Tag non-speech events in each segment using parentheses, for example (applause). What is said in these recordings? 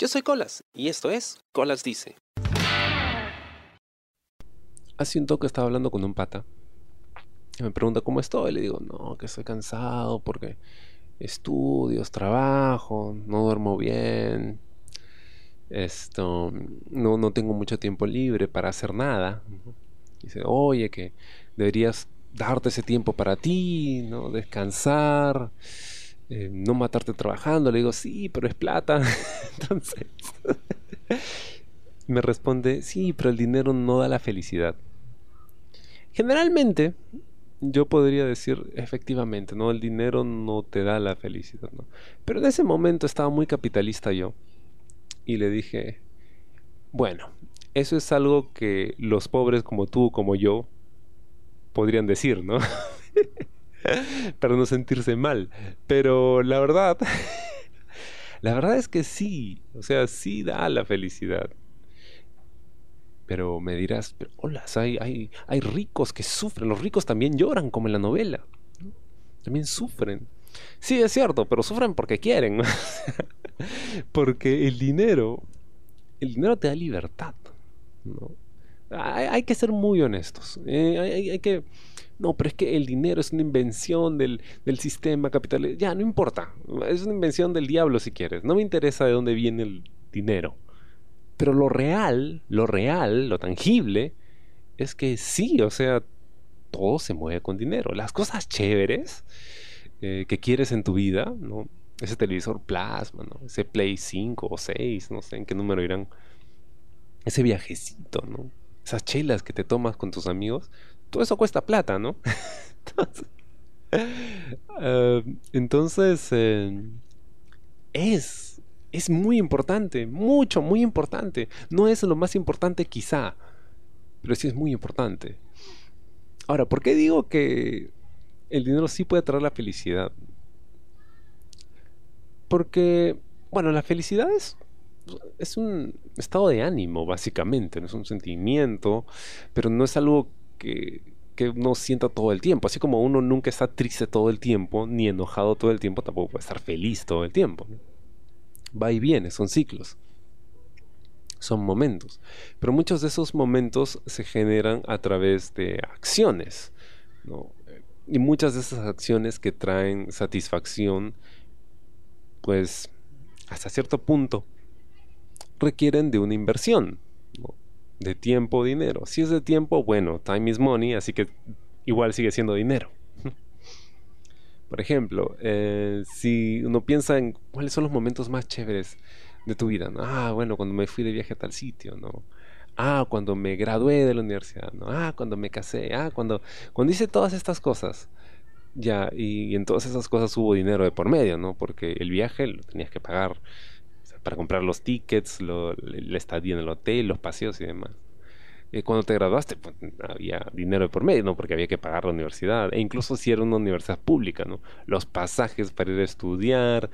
Yo soy Colas y esto es Colas Dice. Hace un toque estaba hablando con un pata. Y me pregunta cómo estoy. Le digo, no, que estoy cansado porque estudios, trabajo, no duermo bien. Esto, no, no tengo mucho tiempo libre para hacer nada. Dice, oye, que deberías darte ese tiempo para ti, ¿no? Descansar, eh, no matarte trabajando. Le digo, sí, pero es plata. (laughs) Entonces, me responde, sí, pero el dinero no da la felicidad. Generalmente, yo podría decir efectivamente, ¿no? El dinero no te da la felicidad, ¿no? Pero en ese momento estaba muy capitalista yo y le dije, bueno, eso es algo que los pobres como tú, como yo, podrían decir, ¿no? (laughs) (laughs) Para no sentirse mal. Pero la verdad, (laughs) la verdad es que sí, o sea, sí da la felicidad. Pero me dirás, pero hola, hay, hay, hay ricos que sufren, los ricos también lloran como en la novela. También sufren. Sí, es cierto, pero sufren porque quieren. (laughs) porque el dinero, el dinero te da libertad. ¿no? Hay, que ser muy honestos. Eh, hay, que... No, pero es que el dinero es una invención del, del sistema capitalista. Ya, no importa. Es una invención del diablo si quieres. No me interesa de dónde viene el dinero. Pero lo real, lo real, lo tangible, es que sí, o sea, todo se mueve con dinero. Las cosas chéveres eh, que quieres en tu vida, ¿no? Ese televisor plasma. Ese Play 5 o 6, no sé en qué número irán. Ese viajecito, ¿no? Esas chelas que te tomas con tus amigos, todo eso cuesta plata, ¿no? (laughs) entonces, eh, eh, es es muy importante, mucho, muy importante. No es lo más importante quizá, pero sí es muy importante. Ahora, ¿por qué digo que el dinero sí puede traer la felicidad? Porque, bueno, la felicidad es, es un estado de ánimo, básicamente, no es un sentimiento, pero no es algo que, que uno sienta todo el tiempo. Así como uno nunca está triste todo el tiempo, ni enojado todo el tiempo, tampoco puede estar feliz todo el tiempo va y viene, son ciclos, son momentos. Pero muchos de esos momentos se generan a través de acciones, Y muchas de esas acciones que traen satisfacción, pues hasta cierto punto, requieren de una inversión, de tiempo dinero. Si es de tiempo, bueno, time is money, así que igual sigue siendo dinero. (laughs) Por ejemplo, eh, si uno piensa en cuáles son los momentos más chéveres de tu vida. Ah, bueno, cuando me fui de viaje a tal sitio, ¿no? Ah, cuando me gradué de la universidad, ¿no? Ah, cuando me casé, ah, cuando, cuando hice todas estas cosas. Ya, y, en todas esas cosas hubo dinero de por medio, ¿no? Porque el viaje lo tenías que pagar para comprar los tickets, lo, la estadía en el hotel, los paseos y demás. Eh, cuando te graduaste, pues, había dinero por medio, ¿no? Porque había que pagar la universidad. E incluso si era una universidad pública, ¿no? Los pasajes para ir a estudiar,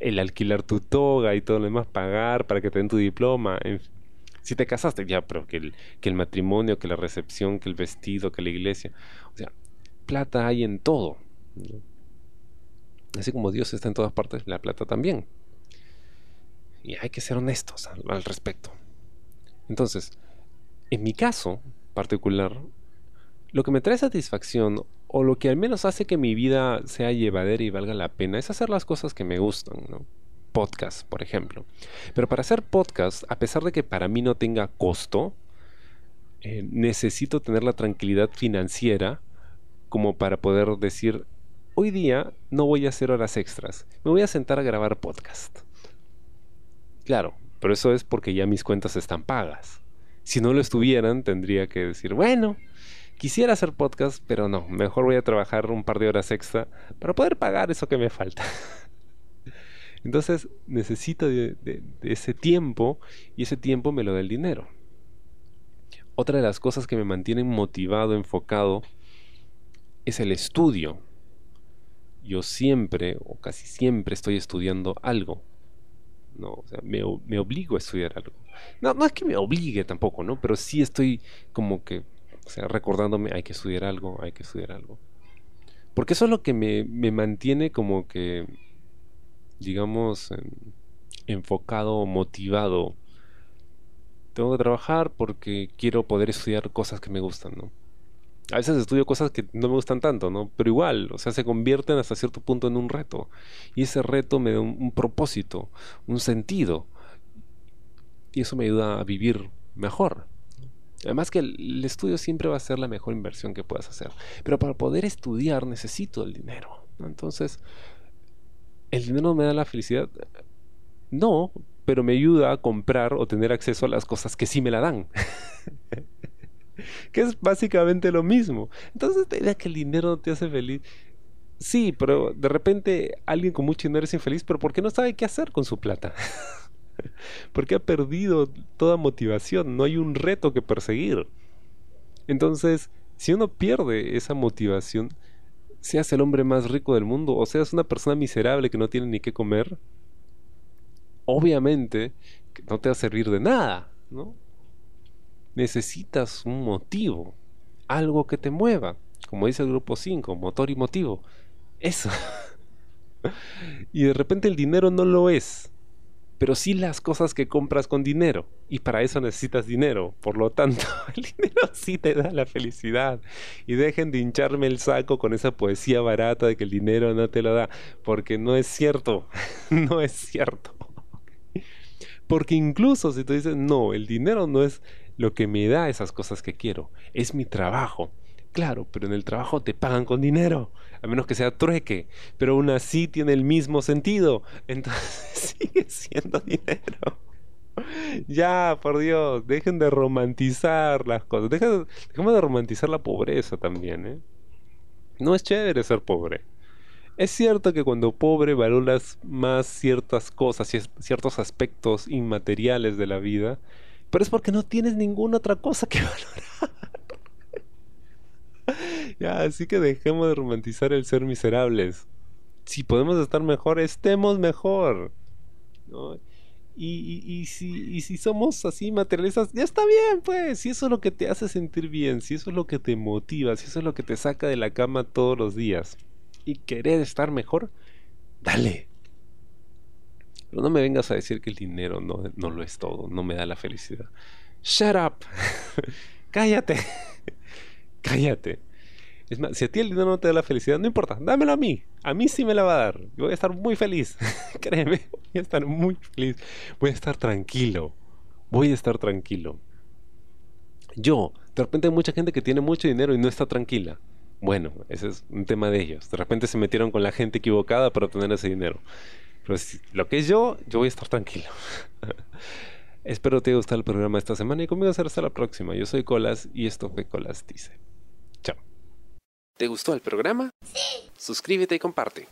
el alquilar tu toga y todo lo demás, pagar para que te den tu diploma. si te casaste, ya, pero que el, que el matrimonio, que la recepción, que el vestido, que la iglesia. O sea, plata hay en todo. Así como Dios está en todas partes, la plata también. Y hay que ser honestos al respecto. Entonces, en mi caso particular, lo que me trae satisfacción o lo que al menos hace que mi vida sea llevadera y valga la pena es hacer las cosas que me gustan. Podcast, por ejemplo. Pero para hacer podcast, a pesar de que para mí no tenga costo, eh, necesito tener la tranquilidad financiera como para poder decir, hoy día no voy a hacer horas extras, me voy a sentar a grabar podcast. Claro, pero eso es porque ya mis cuentas están pagas si no lo estuvieran, tendría que decir, bueno, quisiera hacer podcast, pero no, mejor voy a trabajar un par de horas extra para poder pagar eso que me falta. (laughs) Entonces necesito de, ese tiempo y ese tiempo me lo da el dinero. Otra de las cosas que me mantienen motivado, enfocado, es el estudio. Yo siempre o casi siempre estoy estudiando algo. ¿No? O sea, me, me, obligo a estudiar algo. No, no es que me obligue tampoco, ¿no? Pero sí estoy como que, o sea, recordándome, hay que estudiar algo, hay que estudiar algo. Porque eso es lo que me, me mantiene como que, digamos, enfocado, motivado. Tengo que trabajar porque quiero poder estudiar cosas que me gustan, ¿no? A veces estudio cosas que no me gustan tanto, ¿no? Pero igual, o sea, se convierten hasta cierto punto en un reto. Y ese reto me da un, propósito, un sentido. Y eso me ayuda a vivir mejor. Además que el, estudio siempre va a ser la mejor inversión que puedas hacer. Pero para poder estudiar necesito el dinero. Entonces, ¿el dinero me da la felicidad? No, pero me ayuda a comprar o tener acceso a las cosas que sí me la dan. (laughs) (laughs) que es básicamente lo mismo. Entonces, te idea que el dinero no te hace feliz. Sí, pero de repente alguien con mucho dinero es infeliz, pero ¿por qué no sabe qué hacer con su plata? (laughs) Porque ha perdido toda motivación, no hay un reto que perseguir. Entonces, si uno pierde esa motivación, seas el hombre más rico del mundo o seas una persona miserable que no tiene ni qué comer, obviamente no te va a servir de nada, ¿no? Necesitas un motivo, algo que te mueva, como dice el grupo 5, motor y motivo. Eso. (laughs) y de repente el dinero no lo es, pero sí las cosas que compras con dinero. Y para eso necesitas dinero. Por lo tanto, (laughs) el dinero sí te da la felicidad. Y dejen de hincharme el saco con esa poesía barata de que el dinero no te lo da. Porque no es cierto. (laughs) no es cierto. Porque incluso si tú dices, no, el dinero no es lo que me da esas cosas que quiero. Es mi trabajo. Claro, pero en el trabajo te pagan con dinero, a menos que sea trueque, pero aún así tiene el mismo sentido. (laughs) Entonces sigue siendo dinero. (laughs) Ya, por Dios, dejen de romantizar las cosas. Dejen, dejemos de romantizar la pobreza también, ¿eh? No es chévere ser pobre. Es cierto que cuando pobre valoras más ciertas cosas, ciertos aspectos inmateriales de la vida, pero es porque no tienes ninguna otra cosa que (laughs) valorar. ya, así que dejemos de romantizar el ser miserables. Si podemos estar mejor, estemos mejor. Y, y, si, y si somos así materialistas, ya está bien, pues. Si eso es lo que te hace sentir bien, si eso es lo que te motiva, si eso es lo que te saca de la cama todos los días y querer estar mejor, dale. Pero no me vengas a decir que el dinero no, no lo es todo, no me da la felicidad. Shut up. (laughs) Cállate. (laughs) Cállate. Es más, si a ti el dinero no te da la felicidad, no importa, dámelo a mí. A mí sí me la va a dar. Yo voy a estar muy feliz. (laughs) Créeme, voy a estar muy feliz. Voy a estar tranquilo. Voy a estar tranquilo. Yo, de repente hay mucha gente que tiene mucho dinero y no está tranquila. Bueno, ese es un tema de ellos. De repente se metieron con la gente equivocada para obtener ese dinero. Pero lo que es yo, yo voy a estar tranquilo. (laughs) Espero te haya gustado el programa esta semana y conmigo será hasta la próxima. Yo soy Colas y esto fue Colas Dice. Chao. ¿Te gustó el programa? Sí. Suscríbete y comparte.